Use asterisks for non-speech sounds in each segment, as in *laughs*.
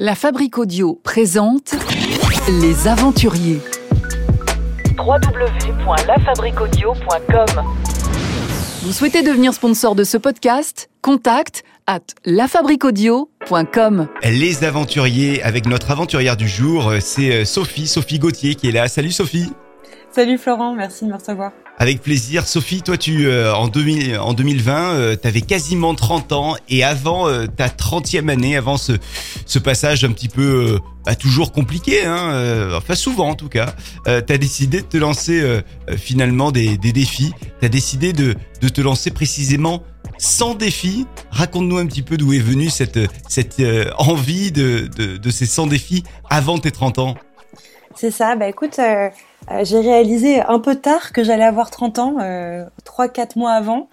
La Fabrique Audio présente Les Aventuriers. www.lafabriquaudio.com Vous souhaitez devenir sponsor de ce podcast? Contact à lafabriquaudio.com. Les aventuriers avec notre aventurière du jour, euh, c'est euh, Sophie, Sophie Gauthier qui est là. Salut Sophie. Salut Florent, merci de me recevoir. Avec plaisir. Sophie, toi tu euh, en, 2000, en 2020, tu avais quasiment 30 ans et avant euh, ta 30e année, avant ce, passage un petit peu euh, bah, toujours compliqué, hein, euh, enfin souvent en tout cas, euh, tu as décidé de te lancer euh, euh, finalement des, défis. Tu as décidé de, te lancer précisément sans défis. Raconte-nous un petit peu d'où est venue cette, euh, envie de, de, ces 100 défis avant tes 30 ans. C'est ça, bah écoute, euh, euh, j'ai réalisé un peu tard que j'allais avoir 30 ans, euh, 3-4 mois avant,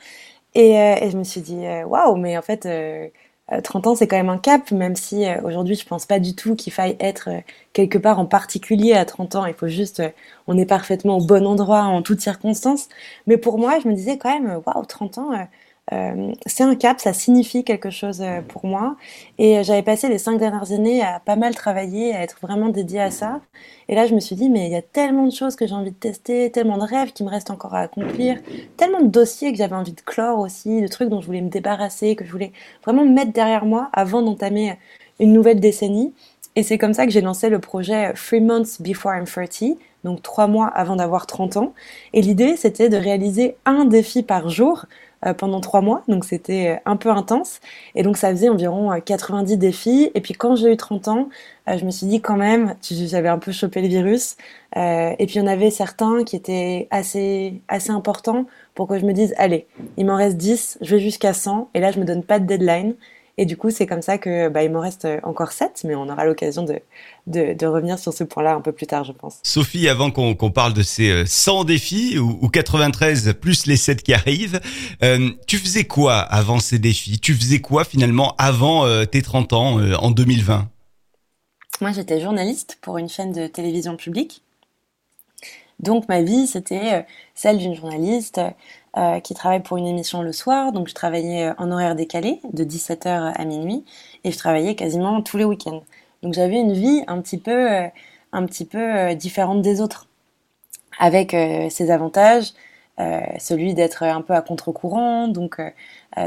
et, euh, et je me suis dit, euh, waouh, mais en fait, euh, euh, 30 ans c'est quand même un cap, même si euh, aujourd'hui je pense pas du tout qu'il faille être euh, quelque part en particulier à 30 ans, il faut juste, euh, on est parfaitement au bon endroit en toutes circonstances, mais pour moi je me disais quand même, waouh, 30 ans... euh, c'est un cap, ça signifie quelque chose euh, pour moi. Et euh, j'avais passé les cinq dernières années à pas mal travailler, à être vraiment dédiée à ça. Et là, je me suis dit, mais il y a tellement de choses que j'ai envie de tester, tellement de rêves qui me restent encore à accomplir, tellement de dossiers que j'avais envie de clore aussi, de trucs dont je voulais me débarrasser, que je voulais vraiment mettre derrière moi avant d'entamer une nouvelle décennie. Et c'est comme ça que j'ai lancé le projet Three Months Before I'm 30, donc trois mois avant d'avoir 30 ans. Et l'idée, c'était de réaliser un défi par jour pendant trois mois, donc c'était euh, un peu intense. Et donc ça faisait environ euh, 90 défis. Et puis quand j'ai eu 30 ans, euh, je me suis dit quand même, j'avais un peu chopé le virus. Euh, et puis il y en avait certains qui étaient assez, assez importants pour que je me dise, allez, il m'en reste 10, je vais jusqu'à 100. Et là, je me donne pas de deadline. Et du coup, c'est comme ça que bah, il m'en reste euh, encore 7, mais on aura l'occasion de, de, de revenir sur ce point-là un peu plus tard, je pense. Sophie, avant qu'on qu'on parle de ces euh, 100 défis ou, ou 93 plus les 7 qui arrivent, euh, tu faisais quoi avant ces défis? Tu faisais quoi finalement avant euh, tes 30 ans euh, en 2020 Moi, j'étais journaliste pour une chaîne de télévision publique. Donc, ma vie, c'était euh, celle d'une journaliste euh, qui travaille pour une émission le soir. Donc, je travaillais euh, en horaire décalé, de 17h à minuit, et je travaillais quasiment tous les week-ends. Donc, j'avais une vie un petit peu, euh, un petit peu différente des autres, avec ses avantages, celui d'être un peu à contre-courant, donc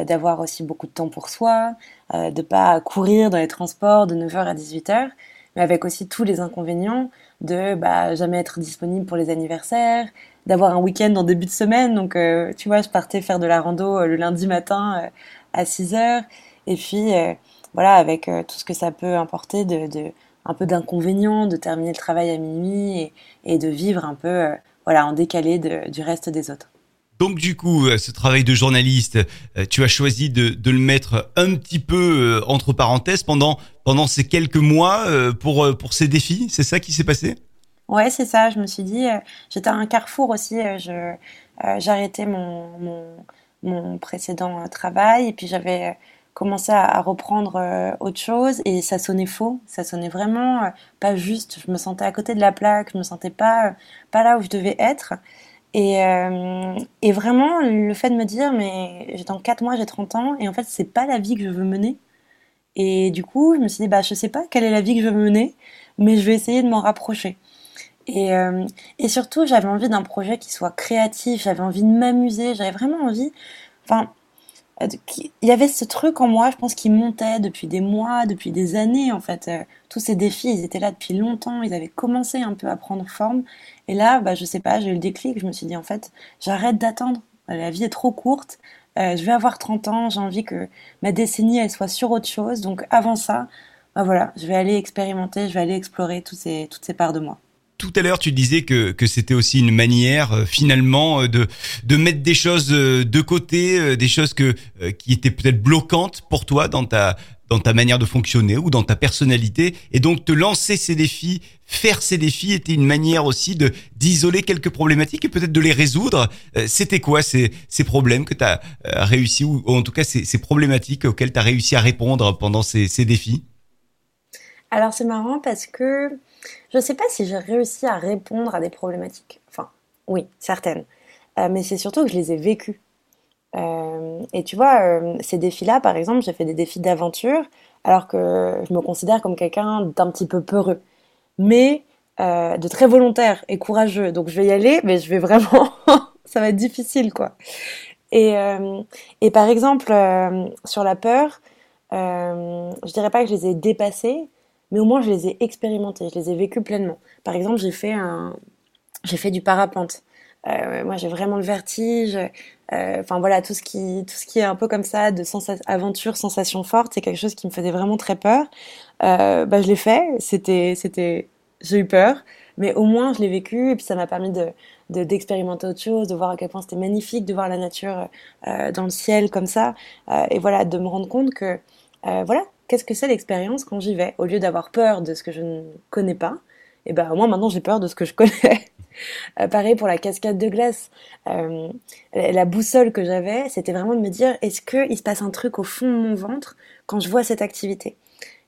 d'avoir aussi beaucoup de temps pour soi, euh, de pas courir dans les transports de 9h à 18h, mais avec aussi tous les inconvénients de bah, jamais être disponible pour les anniversaires, d'avoir un week-end en début de semaine. Donc, euh, tu vois, je partais faire de la rando euh, le lundi matin euh, à 6 heures. Et puis, voilà, avec tout ce que ça peut importer de, un peu d'inconvénients, de terminer le travail à minuit et, de vivre un peu, voilà, en décalé du reste des autres. Donc du coup, ce travail de journaliste, tu as choisi de, de le mettre un petit peu entre parenthèses pendant pendant ces quelques mois pour pour ces défis. C'est ça qui s'est passé? Ouais, c'est ça. Je me suis dit, euh, j'étais à un carrefour aussi. euh, je, euh, j'arrêtais mon, mon, précédent euh, travail et puis j'avais euh, commencé à, reprendre autre chose et ça sonnait faux. Ça sonnait vraiment pas juste. Je me sentais à côté de la plaque. Je me sentais pas, pas là où je devais être. Et, et vraiment, le fait de me dire, mais j'ai- dans 4 mois, j'ai 30 ans et en fait, c'est pas la vie que je veux mener. Et du coup, je me suis dit, bah, je sais pas quelle est la vie que je veux mener, mais je vais essayer de m'en rapprocher. Et, euh, et surtout, j'avais envie d'un projet qui soit créatif, j'avais envie de m'amuser, j'avais vraiment envie. Enfin, euh, il y avait ce truc en moi, je pense, qui montait depuis des mois, depuis des années, en fait. Euh, tous ces défis, ils étaient là depuis longtemps, ils avaient commencé un peu à prendre forme. Et là, bah, je sais pas, j'ai eu le déclic, je me suis dit, en fait, j'arrête d'attendre. La vie est trop courte. Je vais avoir 30 ans, j'ai envie que ma décennie, elle soit sur autre chose. Donc, avant ça, bah voilà, je vais aller expérimenter, je vais aller explorer toutes ces parts de moi. Tout à l'heure, tu disais que, que c'était aussi une manière euh, finalement euh, de, de mettre des choses euh, de côté, euh, des choses que, euh, qui étaient peut-être bloquantes pour toi dans ta, dans ta manière de fonctionner ou dans ta personnalité. Et donc te lancer ces défis, faire ces défis était une manière aussi de d'isoler quelques problématiques et peut-être de les résoudre. C'était quoi ces, ces problèmes que tu as réussi ou en tout cas ces, ces problématiques auxquelles tu as réussi à répondre pendant ces, ces défis? Alors c'est marrant parce que je sais pas si j'ai réussi à répondre à des problématiques. Enfin, oui, certaines. Euh, mais c'est surtout que je les ai vécues. Euh, et tu vois, euh, ces défis-là, par exemple, j'ai fait des défis d'aventure alors que je me considère comme quelqu'un d'un petit peu peureux, mais de très volontaire et courageux. Donc je vais y aller, mais je vais vraiment, *laughs* ça va être difficile quoi. Et, et par exemple sur la peur, je dirais pas que je les ai dépassés, mais au moins je les ai expérimentés, je les ai vécus pleinement. Par exemple, j'ai fait du parapente. Euh, moi, j'ai vraiment le vertige. Euh, Enfin voilà, tout ce qui, est un peu comme ça, de sensa aventure, sensation forte, c'est quelque chose qui me faisait vraiment très peur. Euh, bah, je l'ai fait. C'était, j'ai eu peur, mais au moins je l'ai vécu et puis ça m'a permis de de- d'expérimenter autre chose, de voir à quel point c'était magnifique, de voir la nature dans le ciel comme ça, et voilà, de me rendre compte que voilà, qu'est-ce que c'est l'expérience quand j'y vais, au lieu d'avoir peur de ce que je ne connais pas, et ben au moins maintenant j'ai peur de ce que je connais. *laughs* Euh, pareil pour la cascade de glace. Euh, la boussole que j'avais, c'était vraiment de me dire est-ce que il se passe un truc au fond de mon ventre quand je vois cette activité?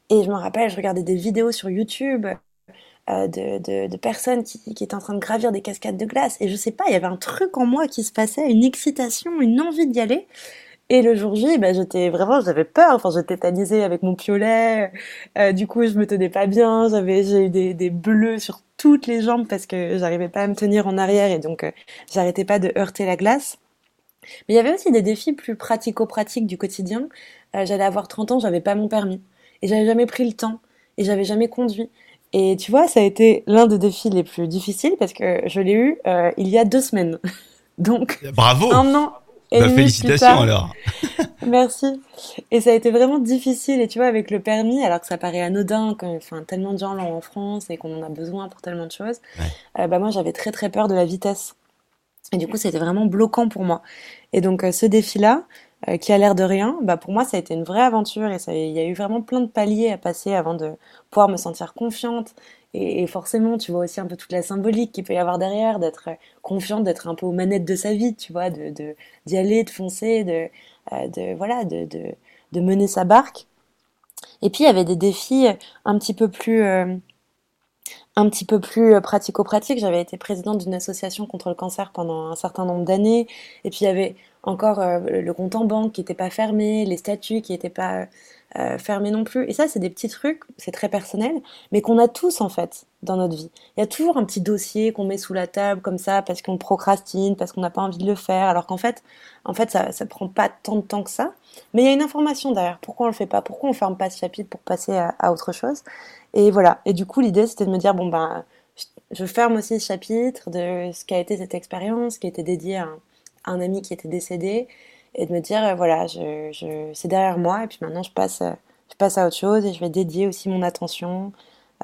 Et je me rappelle, je regardais des vidéos sur YouTube euh, de, de, personnes qui, qui étaient en train de gravir des cascades de glace et je sais pas, il y avait un truc en moi qui se passait, une excitation, une envie d'y aller. Et le jour J, ben, j'étais vraiment, j'avais peur. Enfin, j'étais tétanisée avec mon piolet. Euh, du coup, je me tenais pas bien. J'avais, j'ai eu des, des bleus sur toutes les jambes parce que j'arrivais pas à me tenir en arrière et donc euh, j'arrêtais pas de heurter la glace. Mais il y avait aussi des défis plus pratico-pratiques du quotidien. Euh, j'allais avoir 30 ans, j'avais pas mon permis et j'avais jamais pris le temps et j'avais jamais conduit. Et tu vois, ça a été l'un des défis les plus difficiles parce que je l'ai eu il y a deux semaines. *laughs* Donc Bravo. un an et Bah, plus félicitations tard. alors. *laughs* Merci. Et ça a été vraiment difficile. Et tu vois, avec le permis, alors que ça paraît anodin, que, enfin, tellement de gens l'ont en France et qu'on en a besoin pour tellement de choses, Ouais. euh, bah, moi, j'avais très, très peur de la vitesse. Et du coup, c'était vraiment bloquant pour moi. Et donc, euh, ce défi-là, euh, qui a l'air de rien, bah, pour moi, ça a été une vraie aventure et ça, il y a eu vraiment plein de paliers à passer avant de pouvoir me sentir confiante. Et, forcément, tu vois aussi un peu toute la symbolique qu'il peut y avoir derrière, d'être euh, confiante, d'être un peu aux manettes de sa vie, tu vois, de, d'y aller, de foncer, de, euh, de, voilà, de, de, de mener sa barque. Et puis, il y avait des défis un petit peu plus, euh, un petit peu plus pratico-pratiques. J'avais été présidente d'une association contre le cancer pendant un certain nombre d'années. Et puis, il y avait encore le compte en banque qui n'était pas fermé, les statuts qui n'étaient pas euh, fermés non plus. Et ça, c'est des petits trucs, c'est très personnel, mais qu'on a tous en fait dans notre vie. Il y a toujours un petit dossier qu'on met sous la table comme ça parce qu'on procrastine, parce qu'on n'a pas envie de le faire, alors qu'en fait, en fait, ça, ça prend pas tant de temps que ça. Mais il y a une information derrière. Pourquoi on le fait pas? Pourquoi on ferme pas ce chapitre pour passer à, autre chose? Et voilà. Et du coup, l'idée, c'était de me dire bon ben, je, ferme aussi ce chapitre de ce qu'a été cette expérience, qui était dédiée à un ami qui était décédé, et de me dire euh, voilà, je, je, c'est derrière moi, et puis maintenant je passe, euh, je passe à autre chose, et je vais dédier aussi mon attention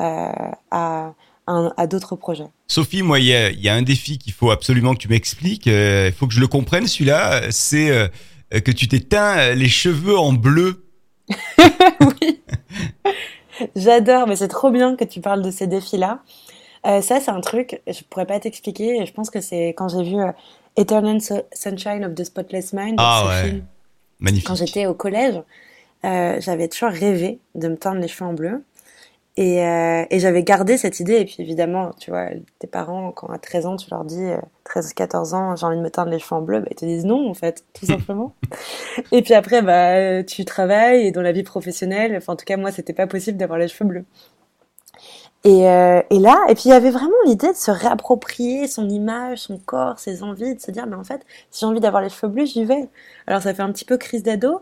euh, à, à, à d'autres projets. Sophie, moi, il y a, il y a un défi qu'il faut absolument que tu m'expliques. euh, Il faut que je le comprenne, celui-là. C'est euh, que tu euh, les cheveux en bleu. *laughs* oui. J'adore, mais c'est trop bien que tu parles de ces défis-là. Euh, ça, c'est un truc, je pourrais pas t'expliquer, je pense que c'est quand j'ai vu Eternal Su- Sunshine of the Spotless Mind, Ah ouais. film, Magnifique. quand j'étais au collège, euh, j'avais toujours rêvé de me teindre les cheveux en bleu. Et, euh, et j'avais gardé cette idée. Et puis évidemment, tu vois, tes parents, quand à 13 ans, tu leur dis, euh, 13 14 ans, j'ai envie de me teindre les cheveux en bleu, bah, ils te disent non, en fait, tout *laughs* simplement. et puis après, bah, tu travailles et dans la vie professionnelle, enfin, en tout cas, moi, c'était pas possible d'avoir les cheveux bleus. Et, euh, et là, et puis il y avait vraiment l'idée de se réapproprier son image, son corps, ses envies, de se dire, mais en fait, si j'ai envie d'avoir les cheveux bleus, j'y vais. Alors ça fait un petit peu crise d'ado,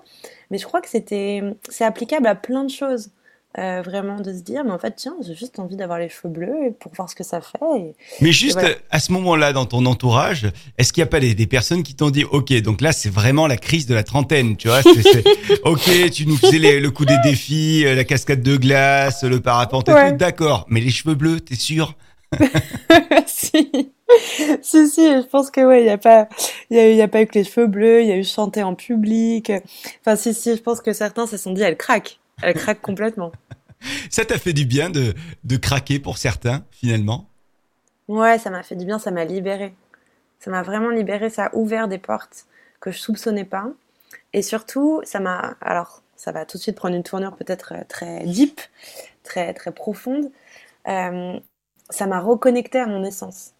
mais je crois que c'était, c'est applicable à plein de choses. Euh, vraiment de se dire, mais en fait, tiens, j'ai juste envie d'avoir les cheveux bleus pour voir ce que ça fait. Et... Mais juste voilà. euh, à ce moment-là, dans ton entourage, est-ce qu'il n'y a pas des, des personnes qui t'ont dit, ok, donc là, c'est vraiment la crise de la trentaine, tu vois *laughs* Ok, tu nous faisais les- le coup des défis, euh, la cascade de glace, le parapente et tout, d'accord. Mais les cheveux bleus, t'es sûr? *laughs* Si. si, si, je pense que ouais, il y a pas, il y a, il y a pas eu que les cheveux bleus, il y a eu chanter en public. Enfin, si, si, je pense que certains se sont dit, elle craque, elle craque complètement. Ça t'a fait du bien de, de craquer pour certains, finalement? Ouais, ça m'a fait du bien, ça m'a libérée. Ça m'a vraiment libérée, ça a ouvert des portes que je soupçonnais pas. Et surtout, ça m'a, alors, ça va tout de suite prendre une tournure peut-être euh, très deep, très, très profonde. Euh, ça m'a reconnecté à mon essence.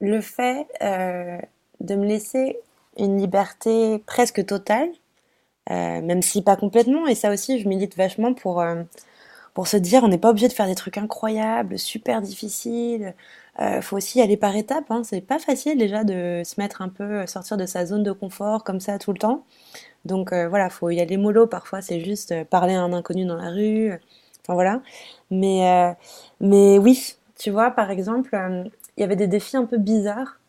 Le fait euh, de me laisser une liberté presque totale, même si pas complètement. Et ça aussi, je milite vachement pour, euh, pour se dire, on n'est pas obligé de faire des trucs incroyables, super difficiles. Euh, faut aussi aller par étapes. Hein. C'est pas facile déjà de se mettre un peu, sortir de sa zone de confort comme ça tout le temps. Donc euh, voilà, faut y aller mollo. Parfois, c'est juste parler à un inconnu dans la rue. Enfin voilà. Mais, mais oui, tu vois, par exemple, il y avait des défis un peu bizarres.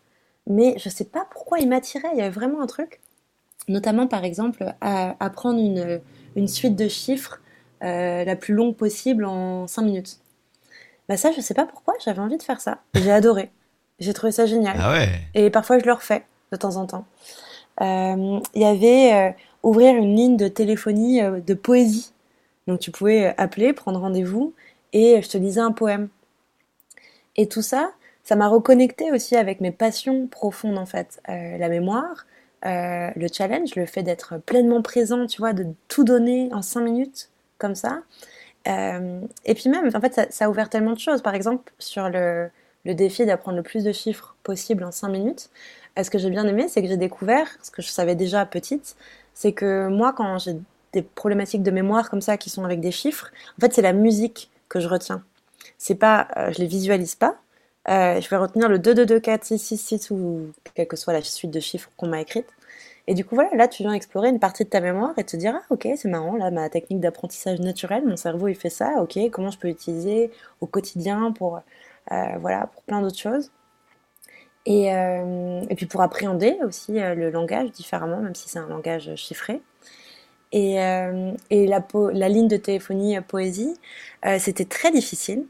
Mais je sais pas pourquoi ils m'attiraient. Il y avait vraiment un truc notamment par exemple à apprendre une, une suite de chiffres euh, la plus longue possible en 5 minutes. Bah ça, je sais pas pourquoi, j'avais envie de faire ça. J'ai adoré. J'ai trouvé ça génial. Ah ouais. Et parfois, je le refais de temps en temps. Euh, Il y avait euh, ouvrir une ligne de téléphonie euh, de poésie. Donc tu pouvais appeler, prendre rendez-vous, et je te lisais un poème. Et tout ça, ça m'a reconnecté aussi avec mes passions profondes en fait. Euh, la mémoire, euh, le challenge, le fait d'être pleinement présent, tu vois, de tout donner en cinq minutes, comme ça. Euh, et puis même, en fait, ça, ça, a ouvert tellement de choses. Par exemple, sur le, le défi d'apprendre le plus de chiffres possible en cinq minutes, euh, ce que j'ai bien aimé, c'est que j'ai découvert, ce que je savais déjà petite, c'est que moi, quand j'ai des problématiques de mémoire comme ça qui sont avec des chiffres, en fait, c'est la musique que je retiens. C'est pas, je les visualise pas, je vais retenir le 2, 2, 2, 4, 6, 6, 6 ou quelle que soit la suite de chiffres qu'on m'a écrite. Et du coup, voilà, là, tu viens explorer une partie de ta mémoire et te dire, ah, ok, c'est marrant, là, ma technique d'apprentissage naturel, mon cerveau, il fait ça, ok, comment je peux l'utiliser au quotidien pour, euh, voilà, pour plein d'autres choses. Et, euh, puis pour appréhender aussi euh, le langage différemment, même si c'est un langage chiffré. Et, euh, la, ligne de téléphonie poésie, c'était très difficile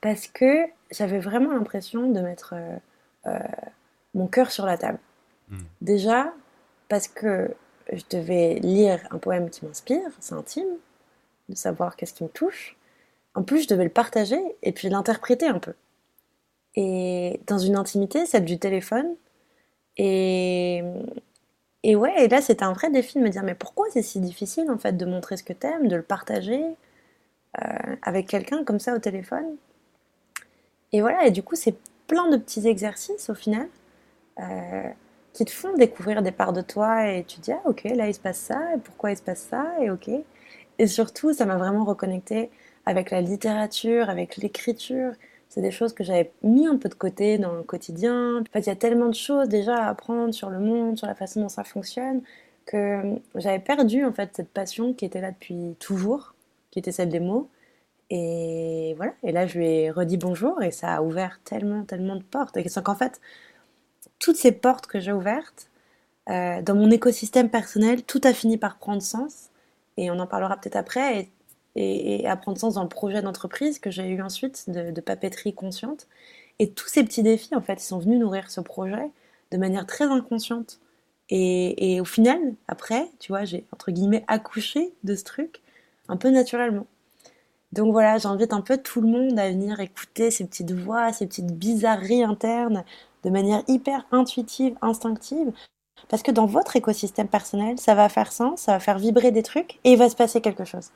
parce que j'avais vraiment l'impression de mettre euh, euh, mon cœur sur la table. Mmh. Déjà, parce que je devais lire un poème qui m'inspire, c'est intime, de savoir qu'est-ce qui me touche. En plus, je devais le partager et puis l'interpréter un peu. Et dans une intimité, celle du téléphone. Et, et ouais, et là, c'était un vrai défi de me dire, mais pourquoi c'est si difficile en fait de montrer ce que t'aimes, de le partager euh, avec quelqu'un comme ça au téléphone? Et voilà, et du coup, c'est plein de petits exercices au final euh, qui te font découvrir des parts de toi et tu te dis, ah ok, là il se passe ça, et pourquoi il se passe ça, et ok. Et surtout, ça m'a vraiment reconnecté avec la littérature, avec l'écriture. C'est des choses que j'avais mis un peu de côté dans le quotidien. En fait, il y a tellement de choses déjà à apprendre sur le monde, sur la façon dont ça fonctionne, que j'avais perdu en fait cette passion qui était là depuis toujours, qui était celle des mots. Et voilà, et là je lui ai redit bonjour et ça a ouvert tellement, tellement de portes. Et c'est qu'en fait, toutes ces portes que j'ai ouvertes, euh, dans mon écosystème personnel, tout a fini par prendre sens. Et on en parlera peut-être après. Et, à prendre sens dans le projet d'entreprise que j'ai eu ensuite de, de, papeterie consciente. Et tous ces petits défis, en fait, ils sont venus nourrir ce projet de manière très inconsciente. Et, et au final, après, tu vois, j'ai entre guillemets accouché de ce truc un peu naturellement. Donc voilà, j'invite un peu tout le monde à venir écouter ces petites voix, ces petites bizarreries internes de manière hyper intuitive, instinctive. Parce que dans votre écosystème personnel, ça va faire sens, ça va faire vibrer des trucs et il va se passer quelque chose.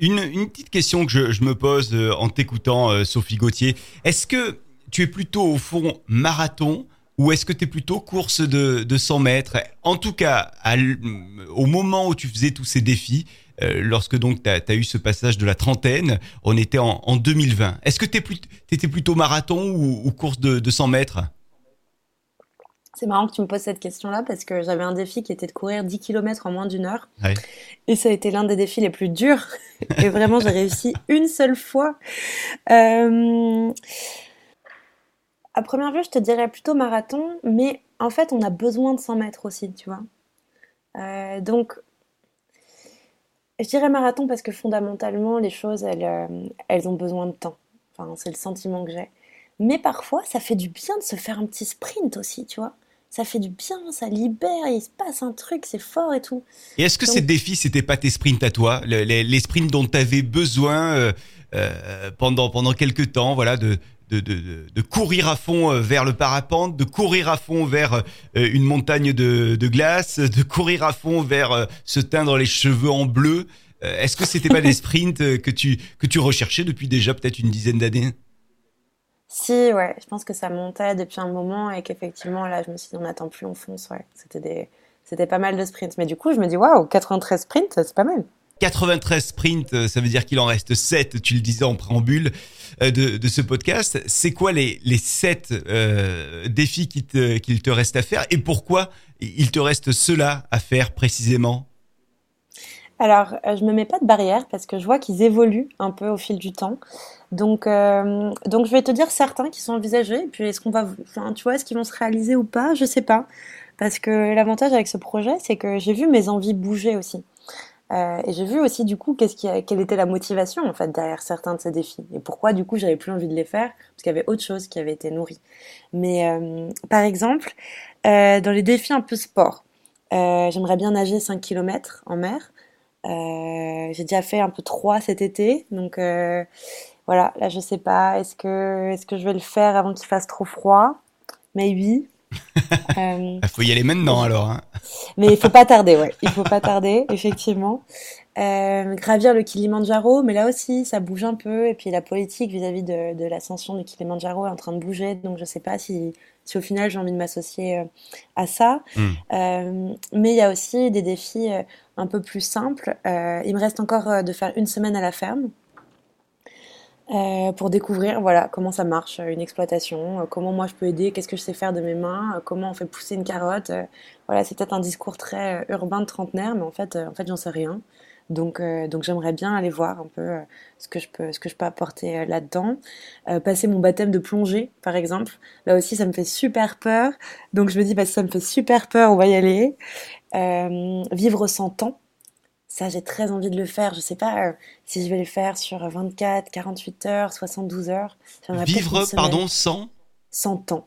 Une, petite question que je, me pose euh, en t'écoutant, euh, Sophie Gauthier. Est-ce que tu es plutôt au fond marathon ou est-ce que tu es plutôt course de, de 100 mètres? En tout cas, au moment où tu faisais tous ces défis, lorsque donc tu as, as, eu ce passage de la trentaine, on était en, en 2020. Est-ce que tu étais plutôt marathon ou, ou course de, de 100 mètres? C'est marrant que tu me poses cette question-là parce que j'avais un défi qui était de courir 10 km en moins d'une heure. Ouais. Et ça a été l'un des défis les plus durs. *laughs* Et vraiment, j'ai réussi une seule fois. Euh... À première vue, je te dirais plutôt marathon, mais en fait, on a besoin de 100 mètres aussi, tu vois. Euh, donc, je dirais marathon parce que fondamentalement, les choses, elles, euh, elles ont besoin de temps. Enfin, c'est le sentiment que j'ai. Mais parfois, ça fait du bien de se faire un petit sprint aussi, tu vois. Ça fait du bien, ça libère, il se passe un truc, c'est fort et tout. Et est-ce que Donc... ces défis, c'était pas tes sprints à toi? Les sprints dont tu avais besoin euh, euh, pendant, pendant quelques temps, voilà, de, de, de, de, courir à fond euh, vers le parapente, de courir à fond vers euh, une montagne de, de glace, de courir à fond vers euh, se teindre les cheveux en bleu. Est-ce que c'était pas des *laughs* sprints que tu que tu recherchais depuis déjà peut-être une dizaine d'années? Si, ouais, je pense que ça montait depuis un moment et qu'effectivement là, je me suis dit on n'attend plus, on fonce, ouais. C'était des c'était pas mal de sprints. Mais du coup, je me dis, waouh, 93 sprints, c'est pas mal. 93 sprints, euh, ça veut dire qu'il en reste 7, tu le disais en préambule euh, de, ce podcast. C'est quoi les, les 7 euh, défis qu'il te, te reste à faire et pourquoi il te reste cela à faire précisément? Alors, je me mets pas de barrière parce que je vois qu'ils évoluent un peu au fil du temps. Donc, donc je vais te dire certains qui sont envisagés. Et puis, est-ce qu'on va, enfin, tu vois, est-ce qu'ils vont se réaliser ou pas? Je sais pas. Parce que l'avantage avec ce projet, c'est que j'ai vu mes envies bouger aussi. Euh, et j'ai vu aussi du coup quelle était la motivation en fait derrière certains de ces défis et pourquoi du coup j'avais plus envie de les faire parce qu'il y avait autre chose qui avait été nourrie. Mais euh, par exemple, euh, dans les défis un peu sport, j'aimerais bien nager 5 km en mer. J'ai déjà fait un peu 3 cet été, donc voilà, là je sais pas, est-ce que est-ce que je vais le faire avant qu'il fasse trop froid? Maybe. *laughs* Euh, Il faut y aller maintenant alors. Hein. mais il faut pas tarder, ouais. Il faut pas tarder, *laughs* effectivement. Euh, gravir le Kilimandjaro, mais là aussi, ça bouge un peu. Et puis la politique vis-à-vis de, de l'ascension du Kilimandjaro est en train de bouger. Donc je sais pas si, si au final j'ai envie de m'associer euh, à ça. Hmm. Euh, mais il y a aussi des défis euh, un peu plus simples. Euh, il me reste encore euh, de faire une semaine à la ferme. Euh, pour découvrir voilà comment ça marche euh, une exploitation, euh, comment moi je peux aider, qu'est-ce que je sais faire de mes mains, comment on fait pousser une carotte. voilà, c'est peut-être un discours très urbain de trentenaire, mais en fait, en fait, j'en sais rien. Donc, donc j'aimerais bien aller voir un peu ce que je peux, ce que je peux apporter là-dedans. Passer mon baptême de plongée, par exemple. Là aussi, ça me fait super peur. Donc je me dis, bah, si ça me fait super peur, on va y aller. Vivre sans temps. Ça, j'ai très envie de le faire. Je sais pas euh, si je vais le faire sur 24, 48 heures, 72 heures. Vivre, pardon, sans. Sans temps.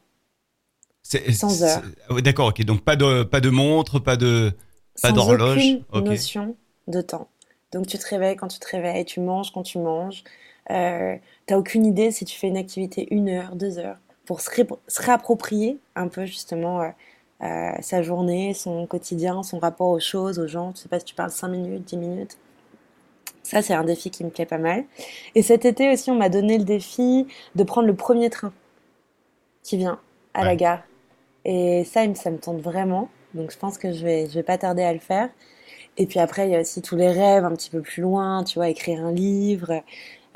Sans c'est- heure. ouais, D'accord, ok. Donc pas de pas de montre, pas de. Pas d'horloge, aucune ok. notion de temps. Donc tu te réveilles quand tu te réveilles, tu manges quand tu manges. Euh, T'as aucune idée si tu fais une activité une heure, deux heures, pour se réapproprier un peu justement euh, euh, sa journée, son quotidien, son rapport aux choses, aux gens. Je sais pas si tu parles 5 minutes, 10 minutes. Ça, c'est un défi qui me plaît pas mal. Et cet été aussi, on m'a donné le défi de prendre le premier train qui vient à la gare. Et ça, ça me tente vraiment. Donc je pense que je vais, je vais pas tarder à le faire. Et puis après, il y a aussi tous les rêves un petit peu plus loin, tu vois, écrire un livre,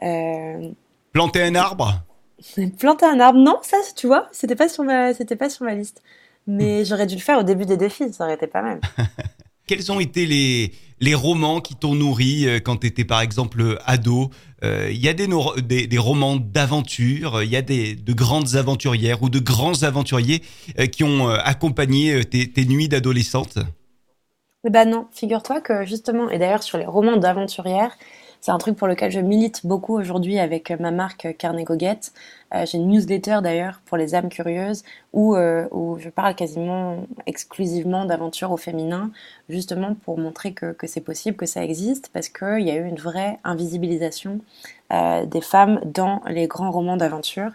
euh, Planter un arbre? *laughs* planter un arbre. Non, ça, tu vois, c'était pas sur ma, c'était pas sur ma liste. Mais j'aurais dû le faire au début des défis, ça aurait été pas mal. *laughs* Quels ont été les, les romans qui t'ont nourri euh, quand tu étais par exemple ado? Euh, Il y a des, no- des, des romans d'aventure, il y a des, de grandes aventurières ou de grands aventuriers euh, qui ont euh, accompagné euh, tes, tes nuits d'adolescente? Eh ben non, figure-toi que justement, et d'ailleurs sur les romans d'aventurières, c'est un truc pour lequel je milite beaucoup aujourd'hui avec euh, ma marque euh, Carnet Goguette. Euh, J'ai une newsletter d'ailleurs pour les âmes curieuses où, euh, je parle quasiment exclusivement d'aventures au féminin, justement pour montrer que, c'est possible, que ça existe, parce qu'il y a eu une vraie invisibilisation des femmes dans les grands romans d'aventure.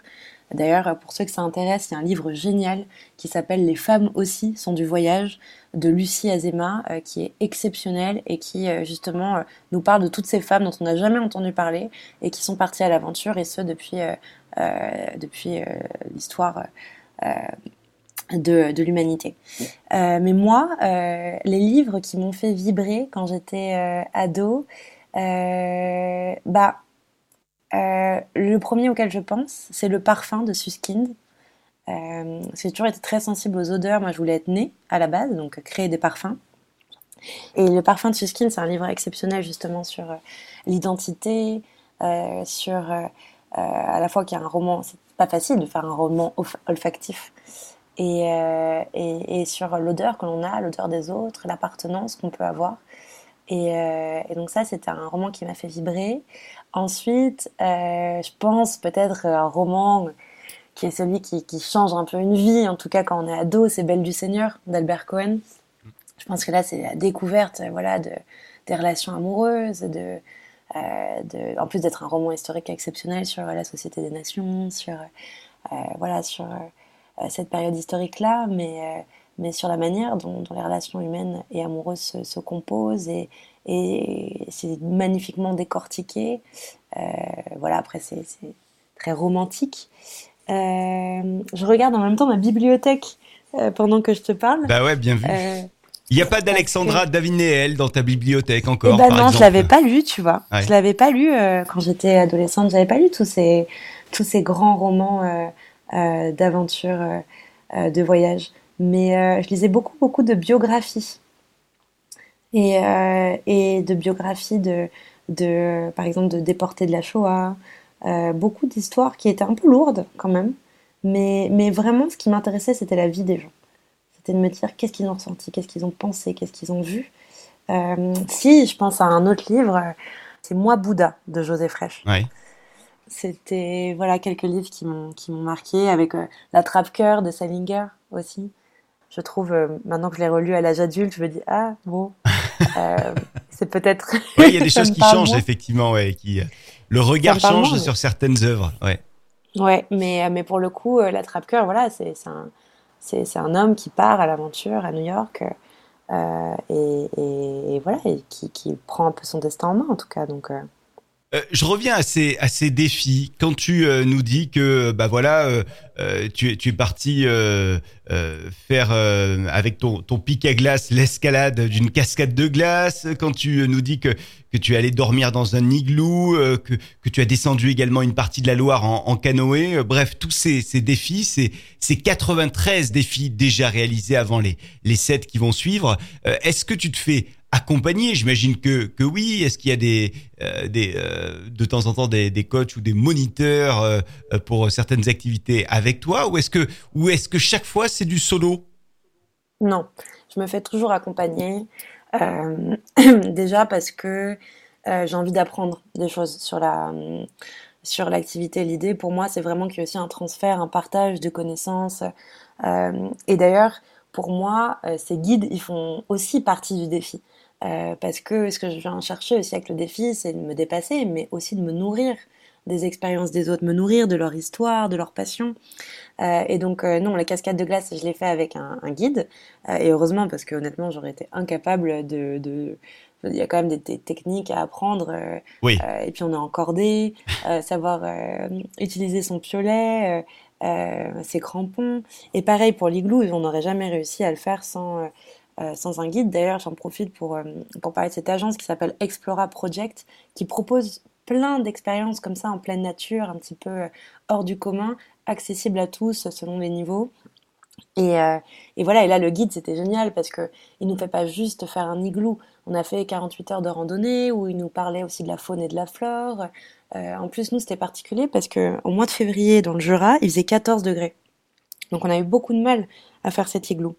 D'ailleurs, pour ceux que ça intéresse, il y a un livre génial qui s'appelle Les femmes aussi sont du voyage de Lucie Azema, euh, qui est exceptionnel et qui euh, justement euh, nous parle de toutes ces femmes dont on n'a jamais entendu parler et qui sont parties à l'aventure et ce depuis, depuis l'histoire de, de l'humanité. Mais moi, les livres qui m'ont fait vibrer quand j'étais ado, bah, euh, le premier auquel je pense, c'est Le Parfum de Suskind. Euh, j'ai toujours été très sensible aux odeurs. Moi, je voulais être née à la base, donc créer des parfums. Et Le Parfum de Suskind, c'est un livre exceptionnel justement sur euh, l'identité, sur à la fois qu'il y a un roman. C'est pas facile de faire un roman olf- olfactif. Et, et, sur l'odeur que l'on a, l'odeur des autres, l'appartenance qu'on peut avoir. Et, et donc ça, c'était un roman qui m'a fait vibrer. Ensuite, euh, je pense peut-être un roman qui est celui qui, qui change un peu une vie, en tout cas quand on est ado, c'est Belle du Seigneur d'Albert Cohen. Je pense que là, c'est la découverte euh, voilà, de, des relations amoureuses, de, euh, de, en plus d'être un roman historique exceptionnel sur euh, la Société des Nations, sur, euh, voilà, sur euh, cette période historique-là, mais, euh, mais sur la manière dont, dont les relations humaines et amoureuses se, se composent et, et c'est magnifiquement décortiqué. Euh, voilà, après, c'est très romantique. Euh, je regarde en même temps ma bibliothèque euh, pendant que je te parle. Bah ouais, bien vu. Il n'y a pas d'Alexandra David dans ta bibliothèque encore Eh ben par non, je exemple l'avais pas lu, tu vois. Ouais. Je l'avais pas lu quand j'étais adolescente. J'avais pas lu tous ces tous ces grands romans d'aventure, de voyage. Mais je lisais beaucoup beaucoup de biographies et euh, et de biographies de de par exemple de déportés de la Shoah. Euh, beaucoup d'histoires qui étaient un peu lourdes quand même. Mais mais vraiment, ce qui m'intéressait, c'était la vie des gens. C'était de me dire qu'est-ce qu'ils ont ressenti, qu'est-ce qu'ils ont pensé, qu'est-ce qu'ils ont vu. Euh, si, je pense à un autre livre, c'est Moi Bouddha de José Fraîche. C'était voilà quelques livres qui m'ont qui m'ont marqué avec euh, La Trappe-cœur de Salinger aussi. Je trouve euh, maintenant que je l'ai relu à l'âge adulte, je me dis ah bon, *laughs* euh, c'est peut-être. Ouais, il y a des *laughs* choses qui changent moins. effectivement, ouais, qui euh, le regard change moins, mais- sur certaines œuvres, ouais. Ouais, mais, mais pour le coup, la trappe-cœur, voilà, c'est un, un homme qui part à l'aventure à New York euh, et, et, et voilà, et qui, qui prend un peu son destin en main en tout cas. Donc, euh, je reviens à ces, à ces défis. Quand tu euh, nous dis que bah voilà, euh, tu, es- tu es parti faire avec ton, ton pic à glace l'escalade d'une cascade de glace. Quand tu nous dis que, que tu es allé dormir dans un igloo, que, que tu as descendu également une partie de la Loire en, en canoë. bref, tous ces, ces défis, ces, ces 93 défis déjà réalisés avant les, les 7 qui vont suivre. Est-ce que tu te fais accompagner J'imagine que, que oui. Est-ce qu'il y a des, euh, des, euh, de temps en temps des, des coachs ou des moniteurs euh, pour certaines activités avec toi? Ou est-ce que, est-ce que chaque fois c'est du solo? Non, je me fais toujours accompagner. *clears throat* déjà parce que j'ai envie d'apprendre des choses sur la sur l'activité. L'idée pour moi, c'est vraiment qu'il y ait aussi un transfert, un partage de connaissances. Et d'ailleurs, pour moi, ces guides, ils font aussi partie du défi. Euh, parce que ce que je viens chercher aussi avec le défi, c'est de me dépasser, mais aussi de me nourrir des expériences des autres, me nourrir de leur histoire, de leur passion. Euh, et donc, euh, non, la cascade de glace, je l'ai fait avec un, un guide. Et heureusement, parce que honnêtement, j'aurais été incapable de, de... Il y a quand même des, des techniques à apprendre. euh, Oui. euh, et puis, on est encordé, euh, savoir utiliser son piolet, ses crampons. Et pareil pour l'igloo, on n'aurait jamais réussi à le faire sans, euh, euh, sans un guide. D'ailleurs, j'en profite pour, euh, parler de cette agence qui s'appelle Explora Project, qui propose plein d'expériences comme ça en pleine nature, un petit peu euh, hors du commun, accessibles à tous selon les niveaux. Et, euh, voilà, et là le guide c'était génial parce que il nous fait pas juste faire un igloo. On a fait 48 heures de randonnée où il nous parlait aussi de la faune et de la flore. Euh, en plus, nous c'était particulier parce que au mois de février dans le Jura, il faisait 14 degrés. Donc on a eu beaucoup de mal à faire cet igloo.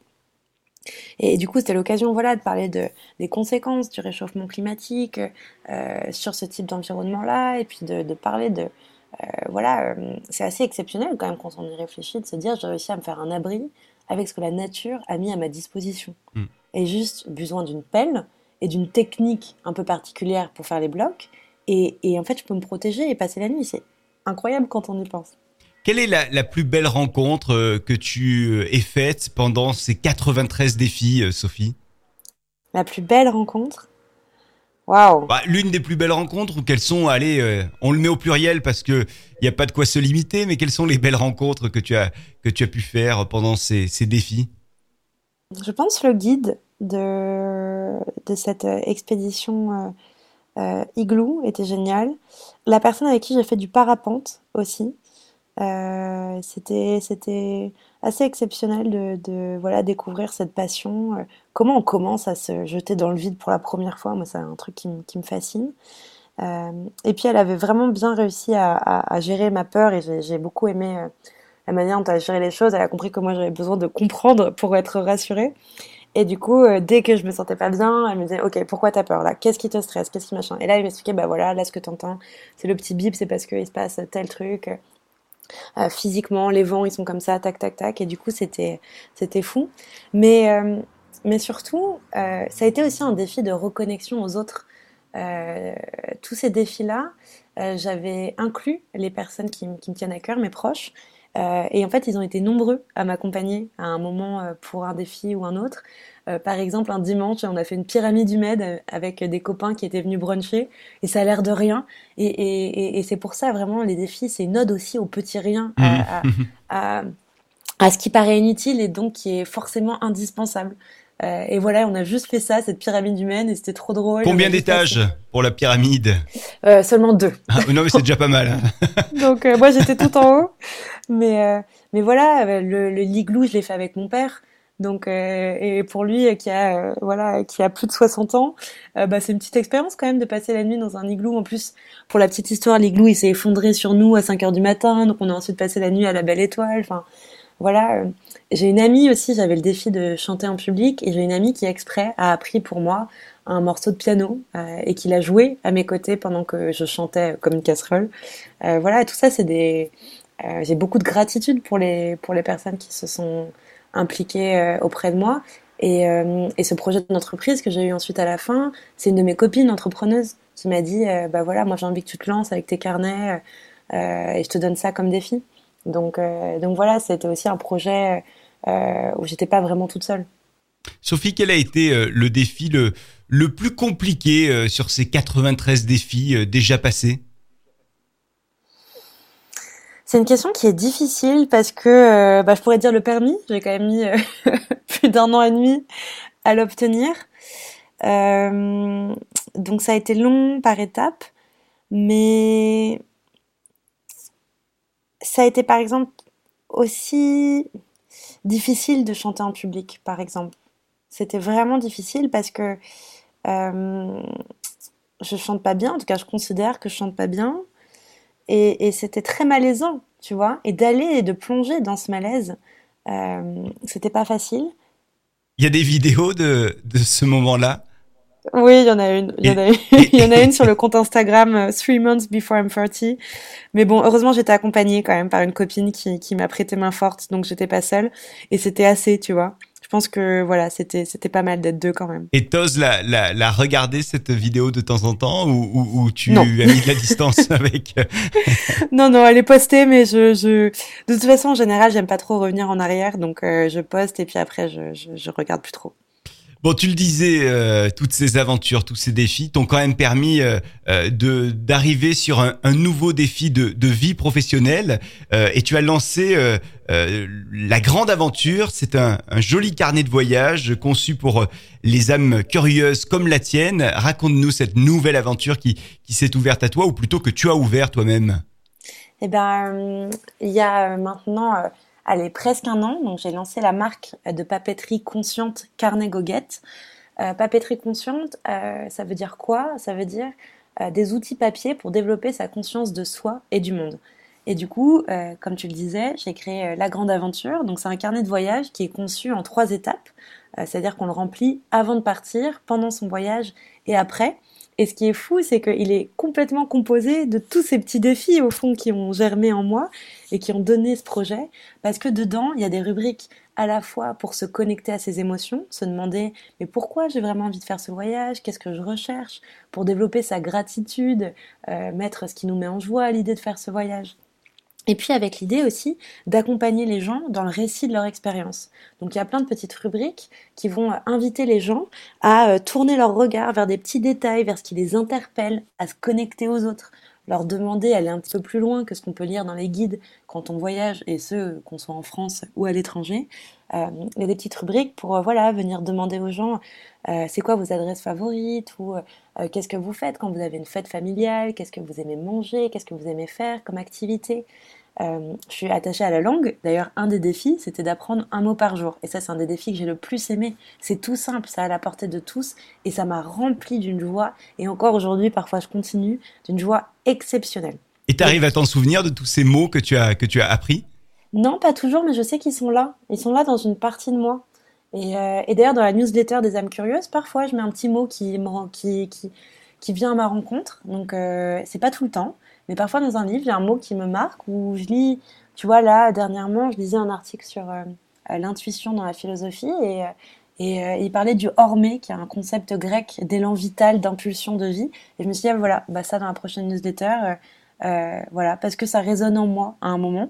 Et du coup, c'était l'occasion, voilà, de parler de, des conséquences du réchauffement climatique euh, sur ce type d'environnement-là, et puis de, de parler de, euh, voilà, euh, c'est assez exceptionnel quand même quand on y réfléchit, de se dire j'ai réussi à me faire un abri avec ce que la nature a mis à ma disposition. Mm. Et juste besoin d'une pelle et d'une technique un peu particulière pour faire les blocs, et, et en fait, je peux me protéger et passer la nuit. C'est incroyable quand on y pense. Quelle est la, la plus belle rencontre euh, que tu euh, aies faite pendant ces 93 défis, euh, Sophie? La plus belle rencontre? Waouh. Bah, L'une des plus belles rencontres ou quelles sont, allez, euh, on le met au pluriel parce que il y a pas de quoi se limiter, mais quelles sont les belles rencontres que tu as que tu as pu faire pendant ces, ces défis? Je pense le guide de, de cette expédition euh, euh, Igloo était génial. La personne avec qui j'ai fait du parapente aussi, euh, c'était assez exceptionnel de, voilà découvrir cette passion. Euh, comment on commence à se jeter dans le vide pour la première fois, moi c'est un truc qui, me- fascine. Euh, et puis elle avait vraiment bien réussi à, gérer ma peur et j'ai beaucoup aimé la manière dont elle a géré les choses. Elle a compris que moi j'avais besoin de comprendre pour être rassurée. Et du coup, dès que je me sentais pas bien, elle me disait, OK, pourquoi t'as peur là? Qu'est-ce qui te stresse? Qu'est-ce qui machin? Et là, elle m'expliquait, bah voilà, là ce que t'entends, c'est le petit bip, c'est parce qu'il se passe tel truc. Euh, physiquement, les vents, ils sont comme ça, tac, tac, tac. Et du coup, c'était, c'était fou. Mais, euh, mais surtout, euh, ça a été aussi un défi de reconnexion aux autres. Tous ces défis-là, j'avais inclus les personnes qui me tiennent à cœur, mes proches. Euh, et en fait, ils ont été nombreux à m'accompagner à un moment euh, pour un défi ou un autre. Euh, par exemple, un dimanche, on a fait une pyramide humaine euh, avec des copains qui étaient venus bruncher, et ça a l'air de rien. Et, et, et, et c'est pour ça, vraiment, les défis, c'est une ode aussi aux petits riens, à, à, à, à ce qui paraît inutile et donc qui est forcément indispensable. Euh, et voilà, on a juste fait ça, cette pyramide humaine, et c'était trop drôle. Combien d'étages pour la pyramide euh, Seulement deux. Ah, non, mais c'est déjà pas mal. Hein. *laughs* Donc euh, moi j'étais tout en haut, mais euh, mais voilà, le, le liglou je l'ai fait avec mon père. Donc euh, et pour lui qui a voilà qui a plus de 60 ans, bah c'est une petite expérience quand même de passer la nuit dans un igloo. En plus, pour la petite histoire, l'igloo il s'est effondré sur nous à 5 heures du matin, donc on a ensuite passé la nuit à la Belle Étoile. Enfin voilà, j'ai une amie aussi, j'avais le défi de chanter en public et j'ai une amie qui exprès a appris pour moi un morceau de piano euh, et qui l'a joué à mes côtés pendant que je chantais comme une casserole. Euh, voilà, tout ça c'est des euh, j'ai beaucoup de gratitude pour les pour les personnes qui se sont impliquées auprès de moi et, et ce projet d'entreprise que j'ai eu ensuite à la fin, c'est une de mes copines entrepreneuses qui m'a dit bah voilà, moi j'ai envie que tu te lances avec tes carnets et je te donne ça comme défi. Donc, donc voilà, c'était aussi un projet où j'étais pas vraiment toute seule. Sophie, quel a été euh, le défi le, le plus compliqué euh, sur ces 93 défis euh, déjà passés? C'est une question qui est difficile parce que euh, bah, je pourrais dire le permis. J'ai quand même mis euh, *laughs* plus d'un an et demi à l'obtenir. Euh, donc ça a été long par étapes, mais ça a été par exemple aussi difficile de chanter en public, par exemple. C'était vraiment difficile parce que euh, je chante pas bien, en tout cas je considère que je chante pas bien, et, c'était très malaisant, tu vois, et d'aller et de plonger dans ce malaise, euh, c'était pas facile. Il y a des vidéos de, de ce moment-là? Oui, il y en a une. Il y en a une, *laughs* il y en a une sur le compte Instagram euh, Three Months Before I'm 30. Mais bon, heureusement, j'étais accompagnée quand même par une copine qui, qui m'a prêté main forte, donc j'étais pas seule. Et c'était assez, tu vois. Je pense que voilà, c'était c'était pas mal d'être deux quand même. Et t'oses la, la, la regarder cette vidéo de temps en temps ou, ou, ou tu Non. as mis de la distance *laughs* avec euh, *laughs* Non, non, elle est postée, mais je, je, de toute façon, en général, j'aime pas trop revenir en arrière, donc euh, je poste et puis après, je, je, je regarde plus trop. Bon, tu le disais, euh, toutes ces aventures, tous ces défis t'ont quand même permis euh, euh, de d'arriver sur un, un nouveau défi de, de vie professionnelle euh, et tu as lancé euh, euh, la grande aventure. C'est un, un joli carnet de voyage conçu pour les âmes curieuses comme la tienne. Raconte-nous cette nouvelle aventure qui, qui s'est ouverte à toi ou plutôt que tu as ouvert toi-même. Eh ben, il y a maintenant, allez, presque un an, donc j'ai lancé la marque euh, de papeterie consciente Carnet Goguette. Euh, papeterie consciente, euh, ça veut dire quoi? Ça veut dire des outils papier pour développer sa conscience de soi et du monde. Et du coup, comme tu le disais, j'ai créé La Grande Aventure. Donc c'est un carnet de voyage qui est conçu en trois étapes. C'est-à-dire qu'on le remplit avant de partir, pendant son voyage et après. Et ce qui est fou, c'est qu'il est complètement composé de tous ces petits défis, au fond, qui ont germé en moi et qui ont donné ce projet. Parce que dedans, il y a des rubriques à la fois pour se connecter à ses émotions, se demander mais pourquoi j'ai vraiment envie de faire ce voyage, qu'est-ce que je recherche, pour développer sa gratitude, euh, mettre ce qui nous met en joie à l'idée de faire ce voyage. Et puis avec l'idée aussi d'accompagner les gens dans le récit de leur expérience. Donc il y a plein de petites rubriques qui vont euh, inviter les gens à euh, tourner leur regard vers des petits détails, vers ce qui les interpelle, à se connecter aux autres, leur demander aller un petit peu plus loin que ce qu'on peut lire dans les guides quand on voyage, et ce, qu'on soit en France ou à l'étranger. Euh, il y a des petites rubriques pour euh, voilà venir demander aux gens euh, c'est quoi vos adresses favorites ou qu'est-ce que vous faites quand vous avez une fête familiale, qu'est-ce que vous aimez manger, qu'est-ce que vous aimez faire comme activité. Je suis attachée à la langue. D'ailleurs, un des défis, c'était d'apprendre un mot par jour. Et ça, c'est un des défis que j'ai le plus aimé. C'est tout simple, ça a la portée de tous, et ça m'a rempli d'une joie. Et encore aujourd'hui, parfois, je continue d'une joie exceptionnelle. Et t'arrives à t'en souvenir de tous ces mots que tu as que tu as appris? Non, pas toujours, mais je sais qu'ils sont là. Ils sont là dans une partie de moi. Et, euh, d'ailleurs, dans la newsletter des âmes curieuses, parfois, je mets un petit mot qui, vient à ma rencontre. Donc, euh, c'est pas tout le temps. Mais parfois, dans un livre, il y a un mot qui me marque ou je lis, tu vois, là, dernièrement, je lisais un article sur euh, euh, l'intuition dans la philosophie et, euh, il parlait du hormé, qui est un concept grec d'élan vital, d'impulsion de vie. Et je me suis dit, ah, voilà, bah, ça dans la prochaine newsletter, voilà, parce que ça résonne en moi à un moment.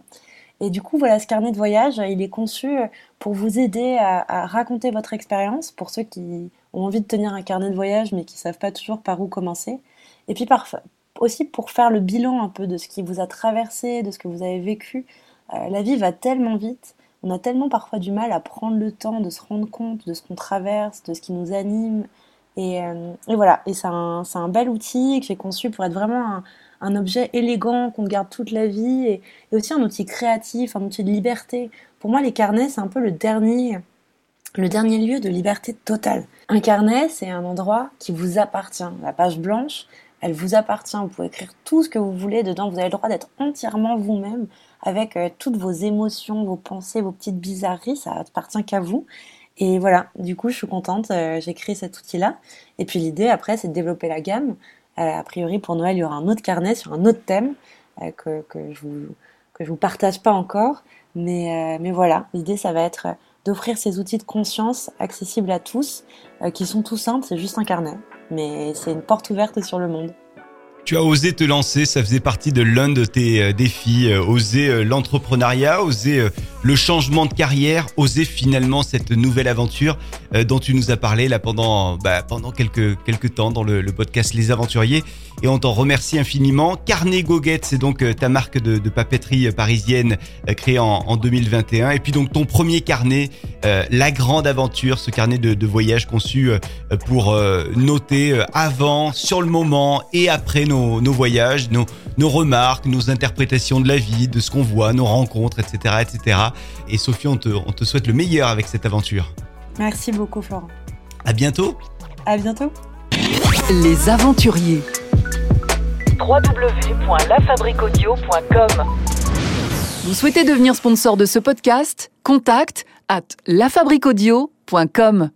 Et du coup, voilà, ce carnet de voyage, euh, il est conçu euh, pour vous aider à, raconter votre expérience, pour ceux qui ont envie de tenir un carnet de voyage, mais qui savent pas toujours par où commencer. Et puis aussi pour faire le bilan un peu de ce qui vous a traversé, de ce que vous avez vécu. Euh, la vie va tellement vite on a tellement parfois du mal à prendre le temps de se rendre compte de ce qu'on traverse, de ce qui nous anime. Et, euh, et voilà, et c'est un, un, bel outil que j'ai conçu pour être vraiment un, objet élégant qu'on garde toute la vie et, et, aussi un outil créatif, un outil de liberté. Pour moi, les carnets, c'est un peu le dernier, le dernier lieu de liberté totale. Un carnet, c'est un endroit qui vous appartient. La page blanche, elle vous appartient. Vous pouvez écrire tout ce que vous voulez dedans. Vous avez le droit d'être entièrement vous-même avec euh, toutes vos émotions, vos pensées, vos petites bizarreries. Ça appartient qu'à vous. Et voilà, du coup, je suis contente. Euh, j'ai créé cet outil-là. Et puis l'idée, après, c'est de développer la gamme. Euh, a priori, pour Noël, il y aura un autre carnet sur un autre thème euh, que, que je vous que vous partage pas encore. Mais, euh, mais voilà, l'idée, ça va être d'offrir ces outils de conscience accessibles à tous, qui sont tout simples. C'est juste un carnet, mais c'est une porte ouverte sur le monde. Tu as osé te lancer, ça faisait partie de l'un de tes euh, défis, euh, oser euh, l'entrepreneuriat, oser le changement de carrière, oser finalement cette nouvelle aventure dont tu nous as parlé là pendant bah, pendant quelques quelques temps dans le, podcast Les Aventuriers et on t'en remercie infiniment. Carnet Goguette, c'est donc ta marque de, papeterie parisienne créée en, en, 2021 et puis donc ton premier carnet, La Grande Aventure, ce carnet de voyage conçu pour noter avant, sur le moment et après nos, nos voyages, nos, nos, remarques, nos interprétations de la vie, de ce qu'on voit, nos rencontres, etc., etc. Et Sophie, on te, on te souhaite le meilleur avec cette aventure. Merci beaucoup, Florent. À bientôt. À bientôt. Les aventuriers. www.lafabriquaudio.com Vous souhaitez devenir sponsor de ce podcast? Contact à lafabriquaudio.com.